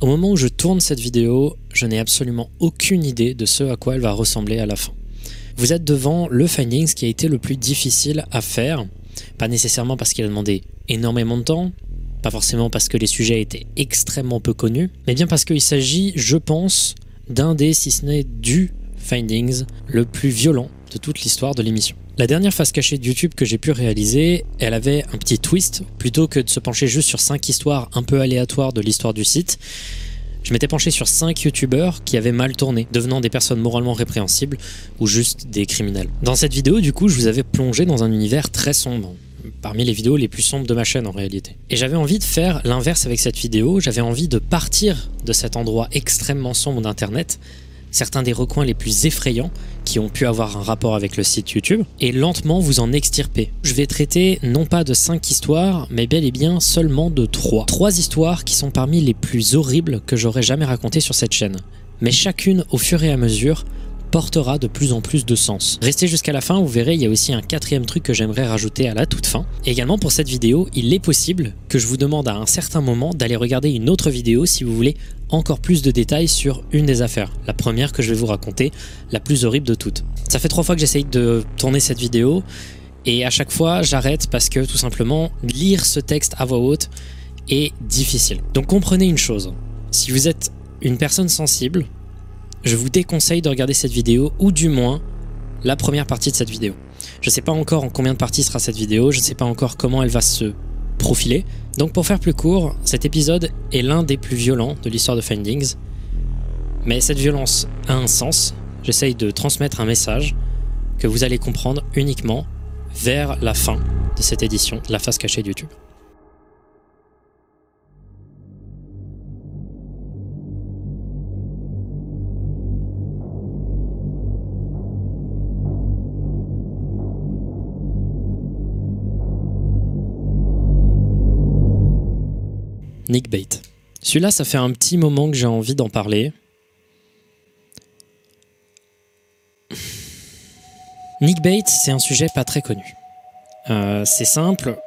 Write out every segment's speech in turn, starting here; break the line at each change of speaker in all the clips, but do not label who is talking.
Au moment où je tourne cette vidéo, je n'ai absolument aucune idée de ce à quoi elle va ressembler à la fin. Vous êtes devant le findings qui a été le plus difficile à faire, pas nécessairement parce qu'il a demandé énormément de temps, pas forcément parce que les sujets étaient extrêmement peu connus, mais bien parce qu'il s'agit, je pense, d'un des, si ce n'est du findings le plus violent de toute l'histoire de l'émission. La dernière phase cachée de YouTube que j'ai pu réaliser, elle avait un petit twist. Plutôt que de se pencher juste sur 5 histoires un peu aléatoires de l'histoire du site, je m'étais penché sur 5 youtubeurs qui avaient mal tourné, devenant des personnes moralement répréhensibles ou juste des criminels. Dans cette vidéo, du coup, je vous avais plongé dans un univers très sombre, parmi les vidéos les plus sombres de ma chaîne en réalité. Et j'avais envie de faire l'inverse avec cette vidéo, j'avais envie de partir de cet endroit extrêmement sombre d'internet certains des recoins les plus effrayants qui ont pu avoir un rapport avec le site YouTube, et lentement vous en extirper. Je vais traiter non pas de 5 histoires, mais bel et bien seulement de 3. 3 histoires qui sont parmi les plus horribles que j'aurais jamais racontées sur cette chaîne. Mais chacune, au fur et à mesure, portera de plus en plus de sens. Restez jusqu'à la fin, vous verrez, il y a aussi un quatrième truc que j'aimerais rajouter à la toute fin. également pour cette vidéo, il est possible que je vous demande à un certain moment d'aller regarder une autre vidéo si vous voulez encore plus de détails sur une des affaires. La première que je vais vous raconter, la plus horrible de toutes. Ça fait trois fois que j'essaye de tourner cette vidéo et à chaque fois j'arrête parce que tout simplement lire ce texte à voix haute est difficile. Donc comprenez une chose, si vous êtes une personne sensible, je vous déconseille de regarder cette vidéo ou du moins la première partie de cette vidéo. Je ne sais pas encore en combien de parties sera cette vidéo, je ne sais pas encore comment elle va se profiler. Donc pour faire plus court, cet épisode est l'un des plus violents de l'histoire de Findings. Mais cette violence a un sens. J'essaye de transmettre un message que vous allez comprendre uniquement vers la fin de cette édition la face cachée de YouTube. Nick Bate. Celui-là, ça fait un petit moment que j'ai envie d'en parler. Nick Bate, c'est un sujet pas très connu. Euh, c'est simple,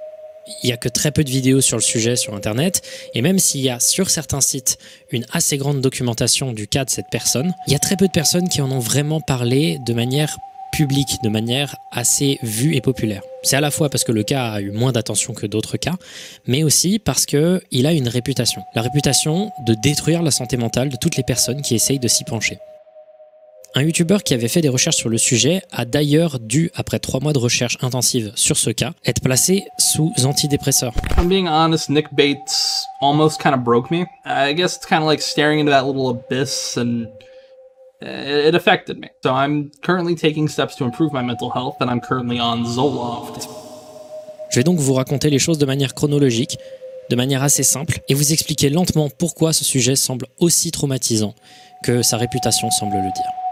il n'y a que très peu de vidéos sur le sujet sur Internet, et même s'il y a sur certains sites une assez grande documentation du cas de cette personne, il y a très peu de personnes qui en ont vraiment parlé de manière public de manière assez vue et populaire. C'est à la fois parce que le cas a eu moins d'attention que d'autres cas, mais aussi parce qu'il a une réputation. La réputation de détruire la santé mentale de toutes les personnes qui essayent de s'y pencher. Un youtubeur qui avait fait des recherches sur le sujet a d'ailleurs dû, après trois mois de recherche intensive sur ce cas, être placé sous antidépresseurs.
I'm being honest, Nick Bates almost kind of broke me. I guess it's kind of like staring into that little abyss and it affected me. So I'm currently taking steps to improve my mental health and I'm currently on.
Je vais donc vous raconter les choses de manière chronologique, de manière assez simple, et vous expliquer lentement pourquoi ce sujet semble aussi traumatisant que sa réputation semble le dire.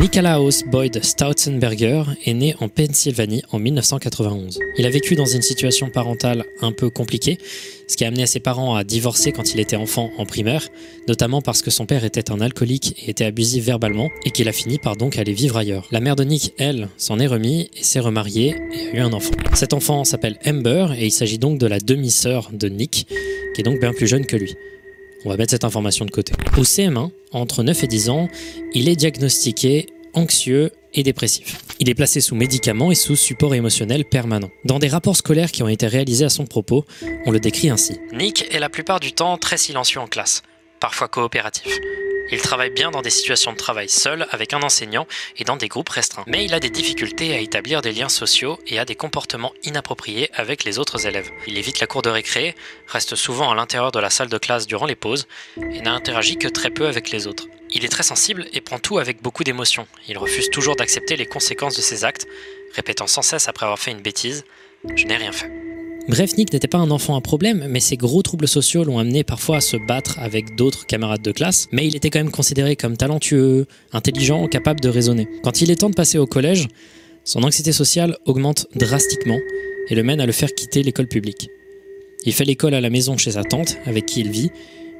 Nikolaus Boyd Stautenberger est né en Pennsylvanie en 1991. Il a vécu dans une situation parentale un peu compliquée, ce qui a amené ses parents à divorcer quand il était enfant en primaire, notamment parce que son père était un alcoolique et était abusif verbalement, et qu'il a fini par donc aller vivre ailleurs. La mère de Nick, elle, s'en est remis et s'est remariée et a eu un enfant. Cet enfant s'appelle Amber et il s'agit donc de la demi-sœur de Nick, qui est donc bien plus jeune que lui. On va mettre cette information de côté. Au CM1, entre 9 et 10 ans, il est diagnostiqué anxieux et dépressif. Il est placé sous médicaments et sous support émotionnel permanent. Dans des rapports scolaires qui ont été réalisés à son propos, on le décrit ainsi. Nick est la plupart du temps très silencieux en classe, parfois coopératif. Il travaille bien dans des situations de travail seul avec un enseignant et dans des groupes restreints. Mais il a des difficultés à établir des liens sociaux et a des comportements inappropriés avec les autres élèves. Il évite la cour de récré, reste souvent à l'intérieur de la salle de classe durant les pauses et n'a interagi que très peu avec les autres. Il est très sensible et prend tout avec beaucoup d'émotion. Il refuse toujours d'accepter les conséquences de ses actes, répétant sans cesse après avoir fait une bêtise ⁇ Je n'ai rien fait ⁇ Bref, Nick n'était pas un enfant à problème, mais ses gros troubles sociaux l'ont amené parfois à se battre avec d'autres camarades de classe, mais il était quand même considéré comme talentueux, intelligent, capable de raisonner. Quand il est temps de passer au collège, son anxiété sociale augmente drastiquement et le mène à le faire quitter l'école publique. Il fait l'école à la maison chez sa tante, avec qui il vit.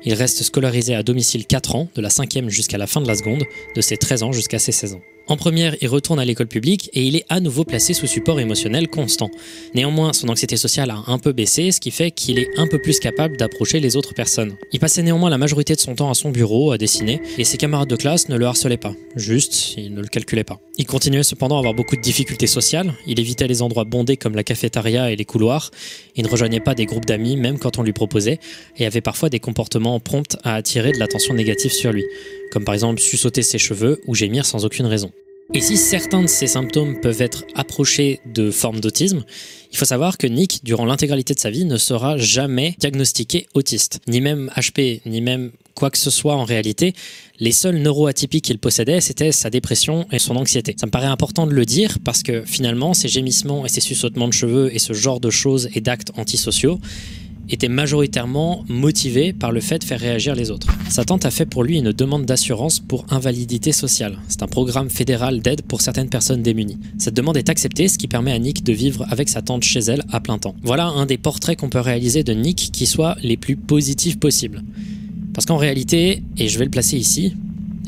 Il reste scolarisé à domicile 4 ans, de la 5e jusqu'à la fin de la seconde, de ses 13 ans jusqu'à ses 16 ans. En première, il retourne à l'école publique et il est à nouveau placé sous support émotionnel constant. Néanmoins, son anxiété sociale a un peu baissé, ce qui fait qu'il est un peu plus capable d'approcher les autres personnes. Il passait néanmoins la majorité de son temps à son bureau à dessiner et ses camarades de classe ne le harcelaient pas. Juste, ils ne le calculaient pas. Il continuait cependant à avoir beaucoup de difficultés sociales, il évitait les endroits bondés comme la cafétéria et les couloirs, il ne rejoignait pas des groupes d'amis même quand on lui proposait et avait parfois des comportements prompts à attirer de l'attention négative sur lui, comme par exemple sussauter ses cheveux ou gémir sans aucune raison. Et si certains de ces symptômes peuvent être approchés de formes d'autisme, il faut savoir que Nick, durant l'intégralité de sa vie, ne sera jamais diagnostiqué autiste, ni même HP, ni même quoi que ce soit en réalité. Les seuls neuroatypiques qu'il possédait, c'était sa dépression et son anxiété. Ça me paraît important de le dire parce que finalement, ces gémissements et ces sussautements de cheveux et ce genre de choses et d'actes antisociaux, était majoritairement motivé par le fait de faire réagir les autres. Sa tante a fait pour lui une demande d'assurance pour invalidité sociale. C'est un programme fédéral d'aide pour certaines personnes démunies. Cette demande est acceptée, ce qui permet à Nick de vivre avec sa tante chez elle à plein temps. Voilà un des portraits qu'on peut réaliser de Nick qui soit les plus positifs possibles. Parce qu'en réalité, et je vais le placer ici,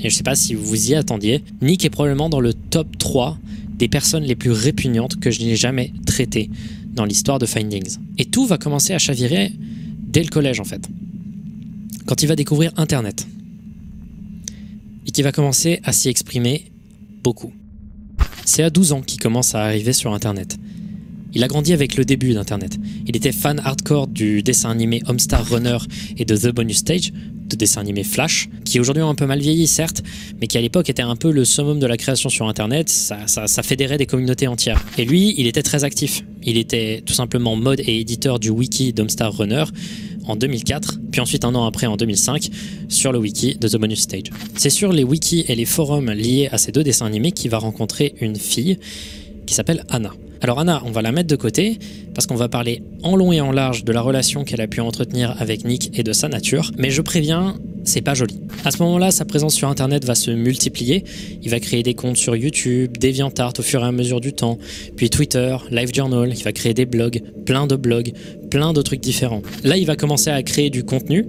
et je sais pas si vous y attendiez, Nick est probablement dans le top 3 des personnes les plus répugnantes que je n'ai jamais traitées dans l'histoire de Findings. Et tout va commencer à chavirer dès le collège en fait. Quand il va découvrir Internet. Et qu'il va commencer à s'y exprimer beaucoup. C'est à 12 ans qu'il commence à arriver sur Internet. Il a grandi avec le début d'Internet. Il était fan hardcore du dessin animé Homestar Runner et de The Bonus Stage, de dessin animé Flash, qui aujourd'hui ont un peu mal vieilli certes, mais qui à l'époque était un peu le summum de la création sur Internet, ça, ça, fédérait des communautés entières. Et lui, il était très actif. Il était tout simplement mode et éditeur du wiki d'Homestar Runner en 2004, puis ensuite un an après en 2005 sur le wiki de The Bonus Stage. C'est sur les wikis et les forums liés à ces deux dessins animés qu'il va rencontrer une fille qui s'appelle Anna. Alors Anna, on va la mettre de côté parce qu'on va parler en long et en large de la relation qu'elle a pu entretenir avec Nick et de sa nature, mais je préviens, c'est pas joli. À ce moment-là, sa présence sur internet va se multiplier. Il va créer des comptes sur YouTube, DeviantArt au fur et à mesure du temps, puis Twitter, LiveJournal, il va créer des blogs, plein de blogs, plein de trucs différents. Là, il va commencer à créer du contenu.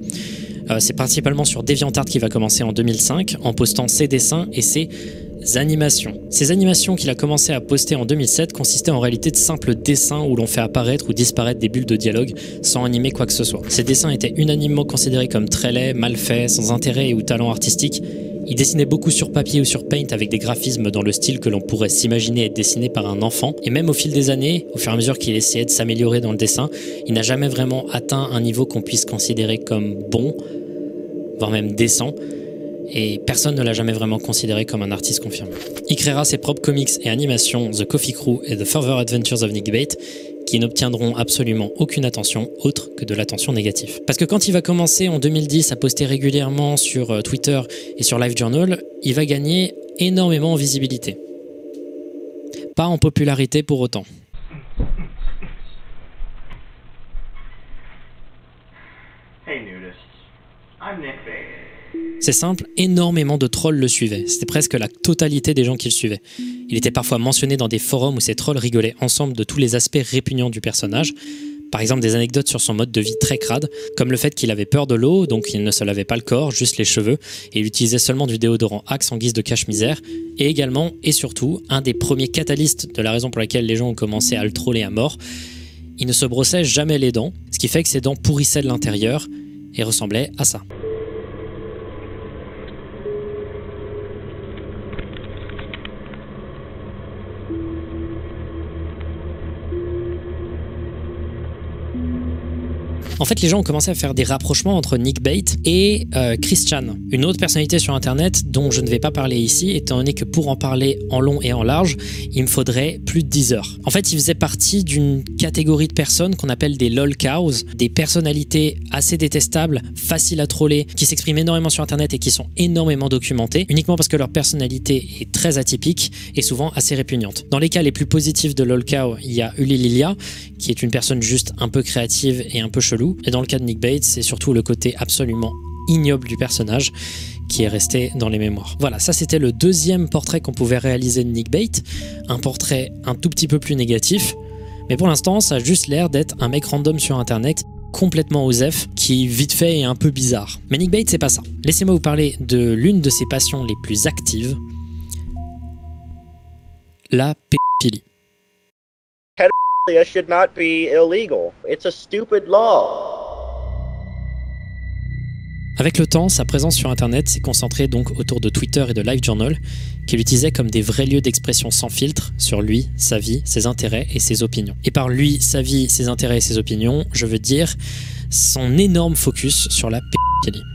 Euh, c'est principalement sur DeviantArt qu'il va commencer en 2005 en postant ses dessins et ses animations. Ces animations qu'il a commencé à poster en 2007 consistaient en réalité de simples dessins où l'on fait apparaître ou disparaître des bulles de dialogue sans animer quoi que ce soit. Ces dessins étaient unanimement considérés comme très laids, mal faits, sans intérêt ou talent artistique. Il dessinait beaucoup sur papier ou sur Paint avec des graphismes dans le style que l'on pourrait s'imaginer être dessiné par un enfant. Et même au fil des années, au fur et à mesure qu'il essayait de s'améliorer dans le dessin, il n'a jamais vraiment atteint un niveau qu'on puisse considérer comme bon, voire même décent et personne ne l'a jamais vraiment considéré comme un artiste confirmé. Il créera ses propres comics et animations The Coffee Crew et The Further Adventures of Nick Bate qui n'obtiendront absolument aucune attention autre que de l'attention négative. Parce que quand il va commencer en 2010 à poster régulièrement sur euh, Twitter et sur LiveJournal, il va gagner énormément en visibilité. Pas en popularité pour autant. C'est simple, énormément de trolls le suivaient. C'était presque la totalité des gens qui le suivaient. Il était parfois mentionné dans des forums où ces trolls rigolaient ensemble de tous les aspects répugnants du personnage. Par exemple, des anecdotes sur son mode de vie très crade, comme le fait qu'il avait peur de l'eau, donc il ne se lavait pas le corps, juste les cheveux, et il utilisait seulement du déodorant Axe en guise de cache-misère. Et également, et surtout, un des premiers catalystes de la raison pour laquelle les gens ont commencé à le troller à mort, il ne se brossait jamais les dents, ce qui fait que ses dents pourrissaient de l'intérieur et ressemblaient à ça. En fait, les gens ont commencé à faire des rapprochements entre Nick Bate et euh, Chris Chan, une autre personnalité sur Internet dont je ne vais pas parler ici, étant donné que pour en parler en long et en large, il me faudrait plus de 10 heures. En fait, il faisait partie d'une catégorie de personnes qu'on appelle des lol cows, des personnalités assez détestables, faciles à troller, qui s'expriment énormément sur Internet et qui sont énormément documentées, uniquement parce que leur personnalité est très atypique et souvent assez répugnante. Dans les cas les plus positifs de lol cow, il y a Uli Lilia, qui est une personne juste un peu créative et un peu chelou, et dans le cas de Nick Bates, c'est surtout le côté absolument ignoble du personnage qui est resté dans les mémoires. Voilà, ça c'était le deuxième portrait qu'on pouvait réaliser de Nick Bates, un portrait un tout petit peu plus négatif, mais pour l'instant ça a juste l'air d'être un mec random sur internet complètement osef, qui vite fait est un peu bizarre. Mais Nick Bates c'est pas ça. Laissez-moi vous parler de l'une de ses passions les plus actives, la pédophilie. Avec le temps, sa présence sur Internet s'est concentrée donc autour de Twitter et de LiveJournal, qu'il utilisait comme des vrais lieux d'expression sans filtre sur lui, sa vie, ses intérêts et ses opinions. Et par lui, sa vie, ses intérêts et ses opinions, je veux dire son énorme focus sur la pédophilie.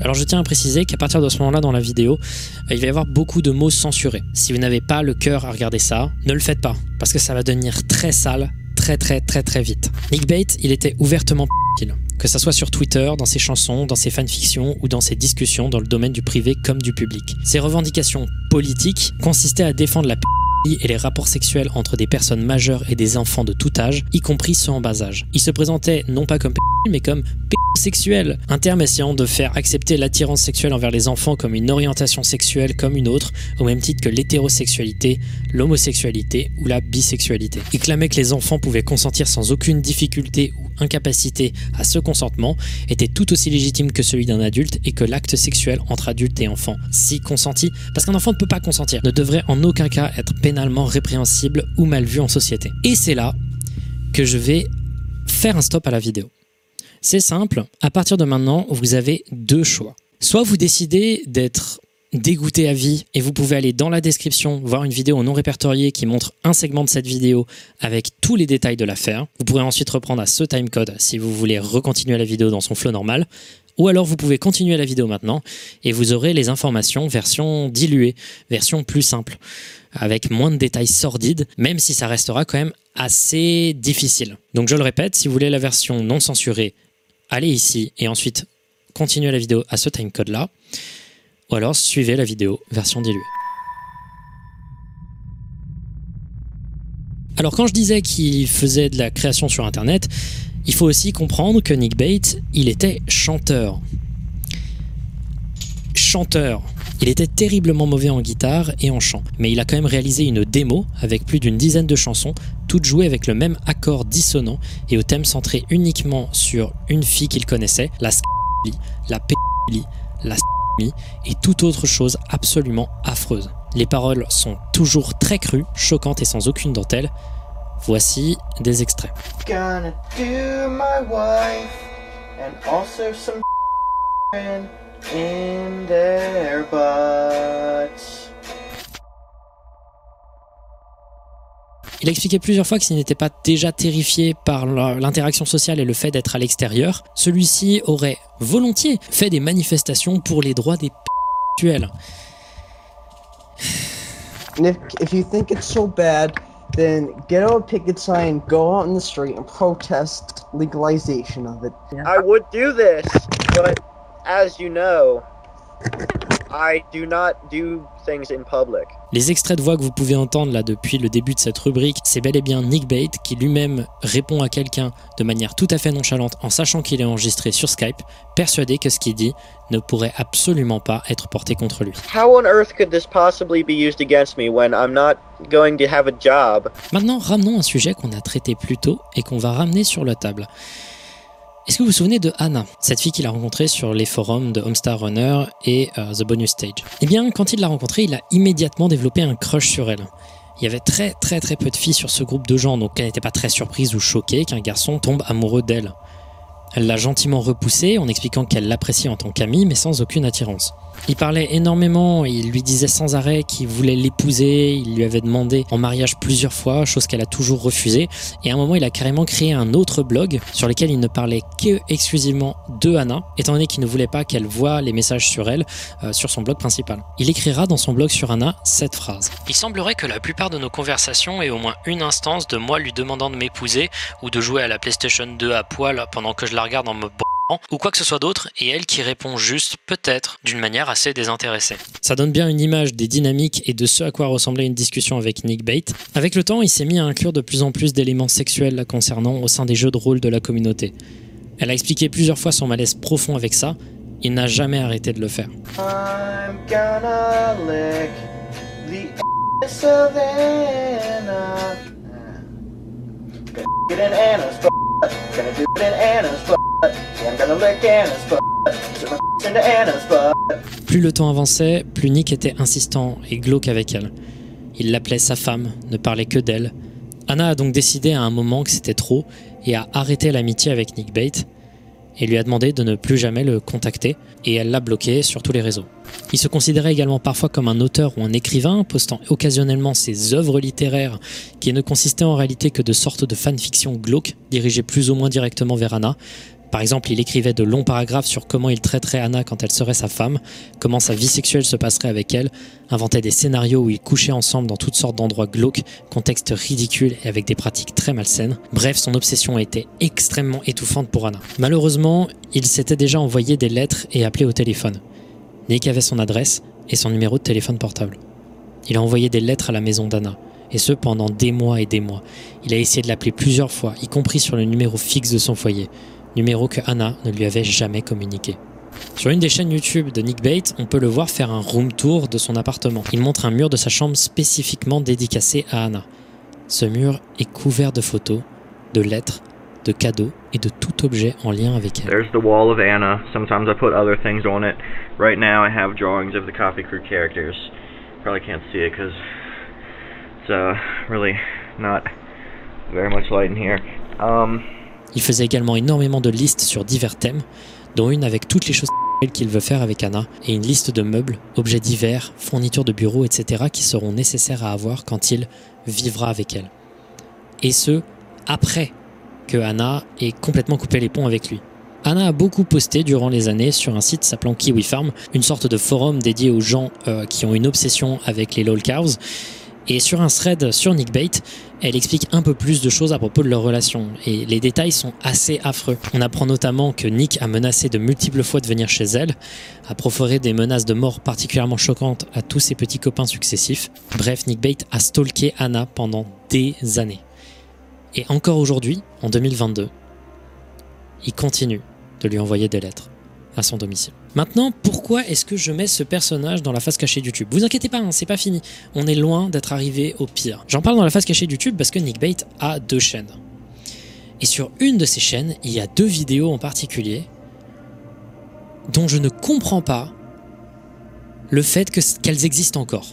Alors je tiens à préciser qu'à partir de ce moment-là dans la vidéo, il va y avoir beaucoup de mots censurés. Si vous n'avez pas le cœur à regarder ça, ne le faites pas, parce que ça va devenir très sale, très très très très vite. Nick Bate, il était ouvertement que ça soit sur Twitter, dans ses chansons, dans ses fanfictions ou dans ses discussions dans le domaine du privé comme du public. Ses revendications politiques consistaient à défendre la et les rapports sexuels entre des personnes majeures et des enfants de tout âge, y compris ceux en bas âge. Il se présentait non pas comme pédophile, mais comme sexuel, un terme essayant de faire accepter l'attirance sexuelle envers les enfants comme une orientation sexuelle comme une autre, au même titre que l'hétérosexualité, l'homosexualité ou la bisexualité. Il clamait que les enfants pouvaient consentir sans aucune difficulté ou incapacité à ce consentement était tout aussi légitime que celui d'un adulte et que l'acte sexuel entre adulte et enfant, si consenti, parce qu'un enfant ne peut consentir, ne devrait en aucun cas être pénalement répréhensible ou mal vu en société. Et c'est là que je vais faire un stop à la vidéo. C'est simple, à partir de maintenant, vous avez deux choix. Soit vous décidez d'être dégoûté à vie et vous pouvez aller dans la description voir une vidéo non répertoriée qui montre un segment de cette vidéo avec tous les détails de l'affaire. Vous pourrez ensuite reprendre à ce timecode si vous voulez recontinuer la vidéo dans son flow normal. Ou alors vous pouvez continuer la vidéo maintenant et vous aurez les informations version diluée, version plus simple, avec moins de détails sordides, même si ça restera quand même assez difficile. Donc je le répète, si vous voulez la version non censurée, allez ici et ensuite continuez la vidéo à ce timecode là ou alors suivez la vidéo version diluée. Alors quand je disais qu'il faisait de la création sur internet, il faut aussi comprendre que Nick Bates, il était chanteur. Chanteur. Il était terriblement mauvais en guitare et en chant, mais il a quand même réalisé une démo avec plus d'une dizaine de chansons, toutes jouées avec le même accord dissonant et au thème centré uniquement sur une fille qu'il connaissait, la la p la et toute autre chose absolument affreuse. Les paroles sont toujours très crues, choquantes et sans aucune dentelle. Voici des extraits. Il a expliqué plusieurs fois que s'il n'était pas déjà terrifié par l'interaction sociale et le fait d'être à l'extérieur, celui-ci aurait volontiers fait des manifestations pour les droits des p***tuels.
If, if you think it's so bad, then get out a picket sign, go out in the street and protest legalization of it.
I would do this, but as you know, I do not do things in public.
Les extraits de voix que vous pouvez entendre là depuis le début de cette rubrique, c'est bel et bien Nick Bate qui lui-même répond à quelqu'un de manière tout à fait nonchalante en sachant qu'il est enregistré sur Skype, persuadé que ce qu'il dit ne pourrait absolument pas être porté contre lui.
How on earth could this possibly be used against me when I'm not going to have a job?
Maintenant, ramenons un sujet qu'on a traité plus tôt et qu'on va ramener sur la table. Est-ce que vous vous souvenez de Anna, cette fille qu'il a rencontrée sur les forums de Homestar Runner et euh, The Bonus Stage? Eh bien, quand il l'a rencontrée, il a immédiatement développé un crush sur elle. Il y avait très très très peu de filles sur ce groupe de gens, donc elle n'était pas très surprise ou choquée qu'un garçon tombe amoureux d'elle. Elle l'a gentiment repoussé en expliquant qu'elle l'appréciait en tant qu'amie, mais sans aucune attirance. Il parlait énormément, il lui disait sans arrêt qu'il voulait l'épouser, il lui avait demandé en mariage plusieurs fois, chose qu'elle a toujours refusée, et à un moment il a carrément créé un autre blog sur lequel il ne parlait que exclusivement de Anna, étant donné qu'il ne voulait pas qu'elle voie les messages sur elle euh, sur son blog principal. Il écrira dans son blog sur Anna cette phrase. Il semblerait que la plupart de nos conversations aient au moins une instance de moi lui demandant de m'épouser ou de jouer à la PlayStation 2 à poil pendant que je la regarde en me ou quoi que ce soit d'autre, et elle qui répond juste, peut-être, d'une manière assez désintéressée. Ça donne bien une image des dynamiques et de ce à quoi ressemblait une discussion avec Nick Bate. Avec le temps, il s'est mis à inclure de plus en plus d'éléments sexuels la concernant au sein des jeux de rôle de la communauté. Elle a expliqué plusieurs fois son malaise profond avec ça, il n'a jamais arrêté de le faire. Plus le temps avançait, plus Nick était insistant et glauque avec elle. Il l'appelait sa femme, ne parlait que d'elle. Anna a donc décidé à un moment que c'était trop et a arrêté l'amitié avec Nick Bate et lui a demandé de ne plus jamais le contacter et elle l'a bloqué sur tous les réseaux. Il se considérait également parfois comme un auteur ou un écrivain, postant occasionnellement ses œuvres littéraires qui ne consistaient en réalité que de sortes de fanfictions glauques dirigées plus ou moins directement vers Anna, par exemple, il écrivait de longs paragraphes sur comment il traiterait Anna quand elle serait sa femme, comment sa vie sexuelle se passerait avec elle, inventait des scénarios où ils couchaient ensemble dans toutes sortes d'endroits glauques, contextes ridicules et avec des pratiques très malsaines. Bref, son obsession était extrêmement étouffante pour Anna. Malheureusement, il s'était déjà envoyé des lettres et appelé au téléphone. Nick avait son adresse et son numéro de téléphone portable. Il a envoyé des lettres à la maison d'Anna, et ce pendant des mois et des mois. Il a essayé de l'appeler plusieurs fois, y compris sur le numéro fixe de son foyer numéro que Anna ne lui avait jamais communiqué. Sur une des chaînes YouTube de Nick Bate, on peut le voir faire un room tour de son appartement. Il montre un mur de sa chambre spécifiquement dédicacé à Anna. Ce mur est couvert de photos, de lettres, de cadeaux et de tout objet en lien avec elle.
There's the wall of Anna. Sometimes I put other things on it. Right now I have drawings of the Coffee Crew characters. Probably can't see it because it's uh, really not very much light in here. Um,
il faisait également énormément de listes sur divers thèmes, dont une avec toutes les choses qu'il veut faire avec Anna, et une liste de meubles, objets divers, fournitures de bureau, etc. qui seront nécessaires à avoir quand il vivra avec elle. Et ce, après que Anna ait complètement coupé les ponts avec lui. Anna a beaucoup posté durant les années sur un site s'appelant Kiwi Farm, une sorte de forum dédié aux gens euh, qui ont une obsession avec les lol cows, et sur un thread sur Nickbait, elle explique un peu plus de choses à propos de leur relation. Et les détails sont assez affreux. On apprend notamment que Nick a menacé de multiples fois de venir chez elle, a proféré des menaces de mort particulièrement choquantes à tous ses petits copains successifs. Bref, Nickbait a stalké Anna pendant des années. Et encore aujourd'hui, en 2022, il continue de lui envoyer des lettres à son domicile. Maintenant, pourquoi est-ce que je mets ce personnage dans la face cachée de YouTube Vous inquiétez pas, hein, c'est pas fini. On est loin d'être arrivé au pire. J'en parle dans la face cachée de YouTube parce que Nick Bait a deux chaînes. Et sur une de ces chaînes, il y a deux vidéos en particulier dont je ne comprends pas le fait qu'elles existent encore.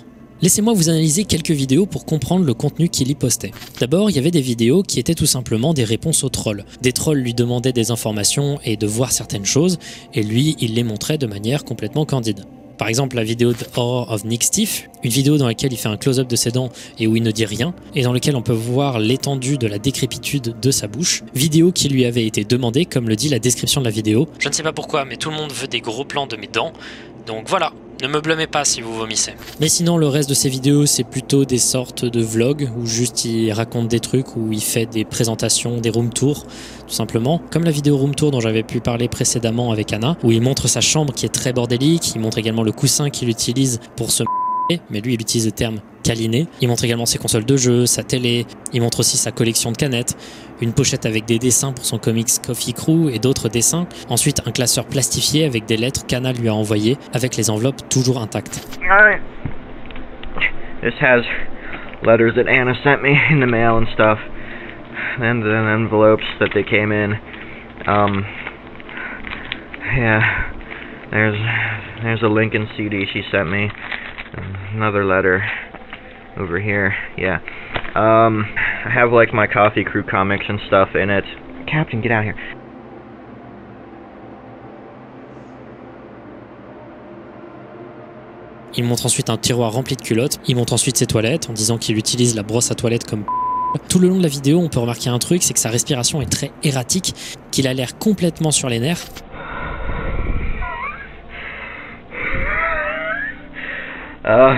Laissez-moi vous analyser quelques vidéos pour comprendre le contenu qu'il y postait. D'abord, il y avait des vidéos qui étaient tout simplement des réponses aux trolls. Des trolls lui demandaient des informations et de voir certaines choses, et lui, il les montrait de manière complètement candide. Par exemple, la vidéo de Horror of Nick Steve, une vidéo dans laquelle il fait un close-up de ses dents et où il ne dit rien, et dans laquelle on peut voir l'étendue de la décrépitude de sa bouche. Vidéo qui lui avait été demandée, comme le dit la description de la vidéo. Je ne sais pas pourquoi, mais tout le monde veut des gros plans de mes dents. Donc voilà, ne me blâmez pas si vous vomissez. Mais sinon, le reste de ses vidéos, c'est plutôt des sortes de vlogs où juste il raconte des trucs, où il fait des présentations, des room tours, tout simplement. Comme la vidéo room tour dont j'avais pu parler précédemment avec Anna, où il montre sa chambre qui est très bordélique, il montre également le coussin qu'il utilise pour se mais lui il utilise le terme câliner. Il montre également ses consoles de jeux, sa télé, il montre aussi sa collection de canettes, une pochette avec des dessins pour son comics Coffee Crew et d'autres dessins. Ensuite, un classeur plastifié avec des lettres qu'Anna lui a envoyées avec les enveloppes toujours intactes.
This has letters that Anna sent me in the mail and stuff. And then envelopes that they came in. Um, yeah, there's there's a Lincoln CD she sent me. Another letter over here. Yeah. Um, I have like my Coffee Crew comics and stuff in it. Captain, get out here.
Il montre ensuite un tiroir rempli de culottes. Il montre ensuite ses toilettes en disant qu'il utilise la brosse à toilette comme tout le long de la vidéo, on peut remarquer un truc, c'est que sa respiration est très erratique, qu'il a l'air complètement sur les nerfs.
Uh,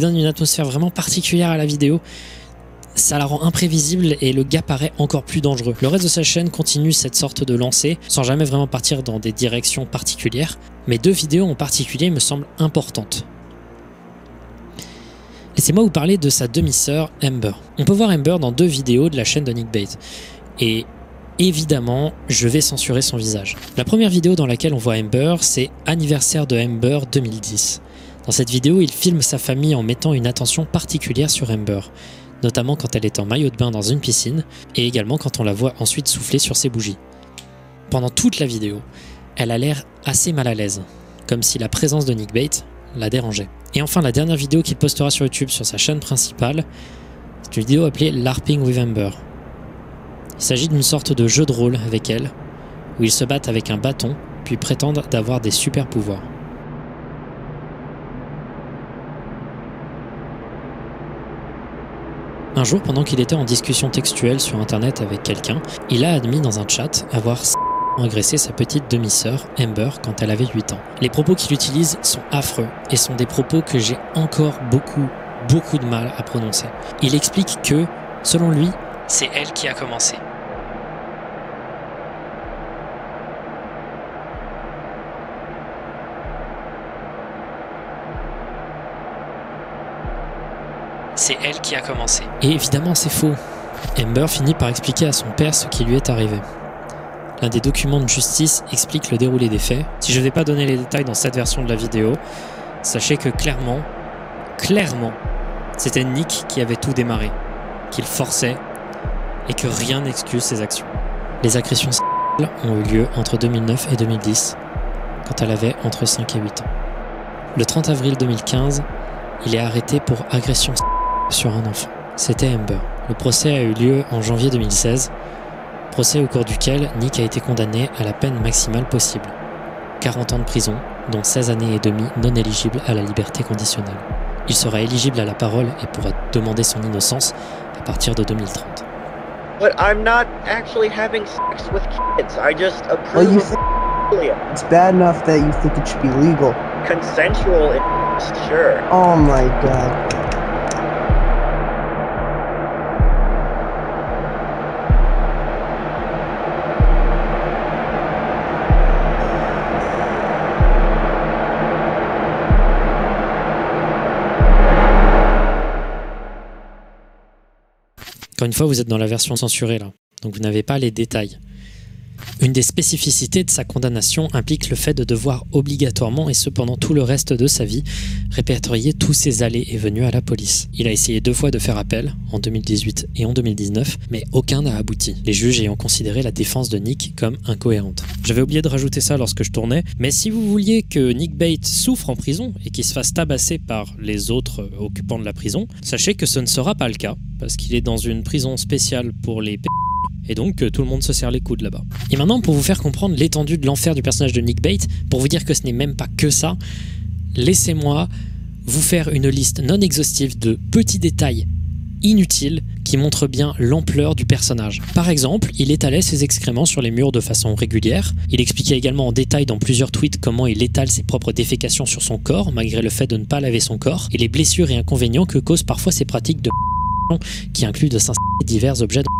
donne une atmosphère vraiment particulière à la vidéo. Ça la rend imprévisible et le gars paraît encore plus dangereux. Le reste de sa chaîne continue cette sorte de lancée sans jamais vraiment partir dans des directions particulières. Mais deux vidéos en particulier me semblent importantes. Laissez-moi vous parler de sa demi-sœur Amber. On peut voir Amber dans deux vidéos de la chaîne de Nick Bate. Et évidemment, je vais censurer son visage. La première vidéo dans laquelle on voit Amber, c'est Anniversaire de Amber 2010. Dans cette vidéo, il filme sa famille en mettant une attention particulière sur Amber, notamment quand elle est en maillot de bain dans une piscine, et également quand on la voit ensuite souffler sur ses bougies. Pendant toute la vidéo, elle a l'air assez mal à l'aise, comme si la présence de Nick Bate la dérangeait. Et enfin, la dernière vidéo qu'il postera sur YouTube sur sa chaîne principale, c'est une vidéo appelée LARPing with Amber. Il s'agit d'une sorte de jeu de rôle avec elle, où ils se battent avec un bâton, puis prétendent d'avoir des super pouvoirs. Un jour, pendant qu'il était en discussion textuelle sur internet avec quelqu'un, il a admis dans un chat avoir agressé sa petite demi-sœur, Amber, quand elle avait 8 ans. Les propos qu'il utilise sont affreux et sont des propos que j'ai encore beaucoup, beaucoup de mal à prononcer. Il explique que, selon lui, c'est elle qui a commencé. C'est elle qui a commencé. Et évidemment, c'est faux. Amber finit par expliquer à son père ce qui lui est arrivé. L'un des documents de justice explique le déroulé des faits. Si je ne vais pas donner les détails dans cette version de la vidéo, sachez que clairement, clairement, c'était Nick qui avait tout démarré, qu'il forçait et que rien n'excuse ses actions. Les agressions sexuelles ont eu lieu entre 2009 et 2010, quand elle avait entre 5 et 8 ans. Le 30 avril 2015, il est arrêté pour agression sexuelle sur un enfant. C'était Amber. Le procès a eu lieu en janvier 2016, procès au cours duquel Nick a été condamné à la peine maximale possible. 40 ans de prison, dont 16 années et demie non éligibles à la liberté conditionnelle. Il sera éligible à la parole et pourra demander son innocence à partir de 2030.
But I'm not actually having sex with kids. I just
Well, you
of
it's bad enough that you think it should be legal.
consensual, sure.
Oh my god.
Encore une fois, vous êtes dans la version censurée là, donc vous n'avez pas les détails. Une des spécificités de sa condamnation implique le fait de devoir obligatoirement, et ce pendant tout le reste de sa vie, répertorier tous ses allées et venues à la police. Il a essayé deux fois de faire appel, en 2018 et en 2019, mais aucun n'a abouti, les juges ayant considéré la défense de Nick comme incohérente. J'avais oublié de rajouter ça lorsque je tournais, mais si vous vouliez que Nick Bate souffre en prison et qu'il se fasse tabasser par les autres occupants de la prison, sachez que ce ne sera pas le cas, parce qu'il est dans une prison spéciale pour les et donc euh, tout le monde se serre les coudes là-bas. Et maintenant, pour vous faire comprendre l'étendue de l'enfer du personnage de Nick Bate, pour vous dire que ce n'est même pas que ça, laissez-moi vous faire une liste non exhaustive de petits détails inutiles qui montrent bien l'ampleur du personnage. Par exemple, il étalait ses excréments sur les murs de façon régulière. Il expliquait également en détail dans plusieurs tweets comment il étale ses propres défécations sur son corps, malgré le fait de ne pas laver son corps, et les blessures et inconvénients que causent parfois ces pratiques de qui incluent de divers objets de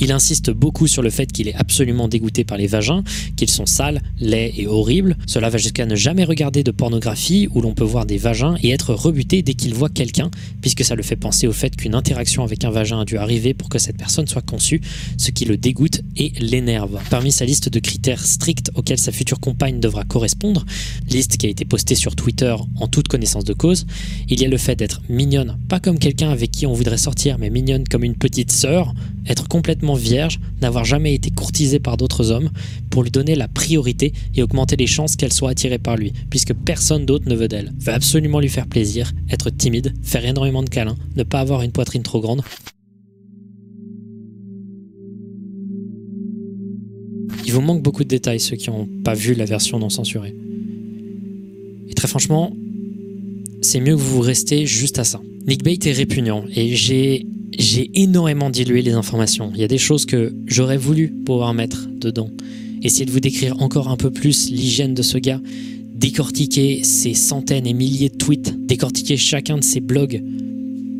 il insiste beaucoup sur le fait qu'il est absolument dégoûté par les vagins, qu'ils sont sales, laids et horribles. Cela va jusqu'à ne jamais regarder de pornographie où l'on peut voir des vagins et être rebuté dès qu'il voit quelqu'un, puisque ça le fait penser au fait qu'une interaction avec un vagin a dû arriver pour que cette personne soit conçue, ce qui le dégoûte et l'énerve. Parmi sa liste de critères stricts auxquels sa future compagne devra correspondre, liste qui a été postée sur Twitter en toute connaissance de cause, il y a le fait d'être mignonne, pas comme quelqu'un avec qui on voudrait sortir, mais mignonne comme une petite sœur, être complètement vierge, n'avoir jamais été courtisée par d'autres hommes, pour lui donner la priorité et augmenter les chances qu'elle soit attirée par lui, puisque personne d'autre ne veut d'elle. Veut absolument lui faire plaisir, être timide, faire énormément de câlins, ne pas avoir une poitrine trop grande. Il vous manque beaucoup de détails, ceux qui n'ont pas vu la version non censurée. Et très franchement, c'est mieux que vous restez juste à ça. Nick Bate est répugnant et j'ai j'ai énormément dilué les informations. Il y a des choses que j'aurais voulu pouvoir mettre dedans. Essayer de vous décrire encore un peu plus l'hygiène de ce gars, décortiquer ses centaines et milliers de tweets, décortiquer chacun de ses blogs,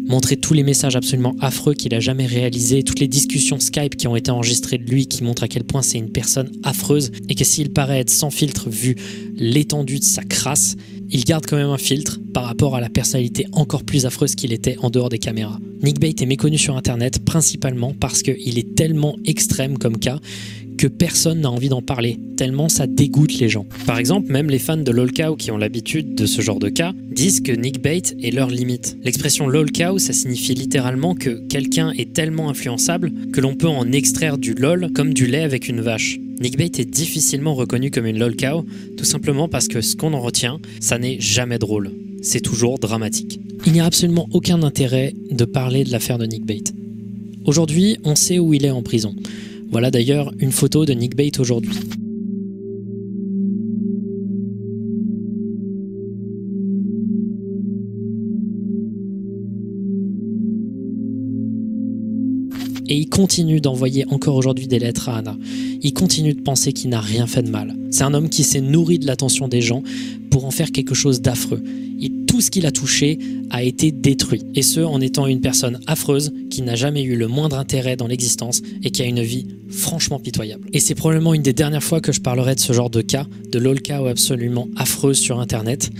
montrer tous les messages absolument affreux qu'il a jamais réalisés, toutes les discussions Skype qui ont été enregistrées de lui qui montrent à quel point c'est une personne affreuse. Et que s'il paraît être sans filtre vu l'étendue de sa crasse, il garde quand même un filtre par rapport à la personnalité encore plus affreuse qu'il était en dehors des caméras. Nick Bate est méconnu sur internet principalement parce qu'il est tellement extrême comme cas que personne n'a envie d'en parler, tellement ça dégoûte les gens. Par exemple, même les fans de LOLCOW qui ont l'habitude de ce genre de cas disent que Nick Bait est leur limite. L'expression LOLCOW, ça signifie littéralement que quelqu'un est tellement influençable que l'on peut en extraire du LOL comme du lait avec une vache. Nick Bait est difficilement reconnu comme une LOLCOW, tout simplement parce que ce qu'on en retient, ça n'est jamais drôle. C'est toujours dramatique. Il n'y a absolument aucun intérêt de parler de l'affaire de Nick Bait. Aujourd'hui, on sait où il est en prison. Voilà d'ailleurs une photo de Nick Bait aujourd'hui. Et il continue d'envoyer encore aujourd'hui des lettres à Anna. Il continue de penser qu'il n'a rien fait de mal. C'est un homme qui s'est nourri de l'attention des gens pour en faire quelque chose d'affreux. Et tout ce qu'il a touché a été détruit. Et ce, en étant une personne affreuse qui n'a jamais eu le moindre intérêt dans l'existence et qui a une vie franchement pitoyable. Et c'est probablement une des dernières fois que je parlerai de ce genre de cas, de l'olka ou absolument affreuse sur Internet,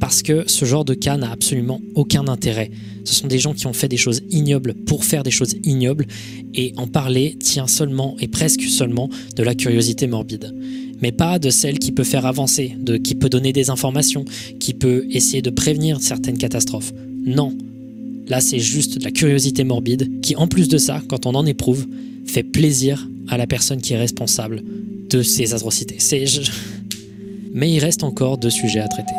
parce que ce genre de cas n'a absolument aucun intérêt. Ce sont des gens qui ont fait des choses ignobles pour faire des choses ignobles, et en parler tient seulement et presque seulement de la curiosité morbide. Mais pas de celle qui peut faire avancer, de qui peut donner des informations, qui peut essayer de prévenir certaines catastrophes. Non. Là, c'est juste de la curiosité morbide qui, en plus de ça, quand on en éprouve, fait plaisir à la personne qui est responsable de ces atrocités. Mais il reste encore deux sujets à traiter.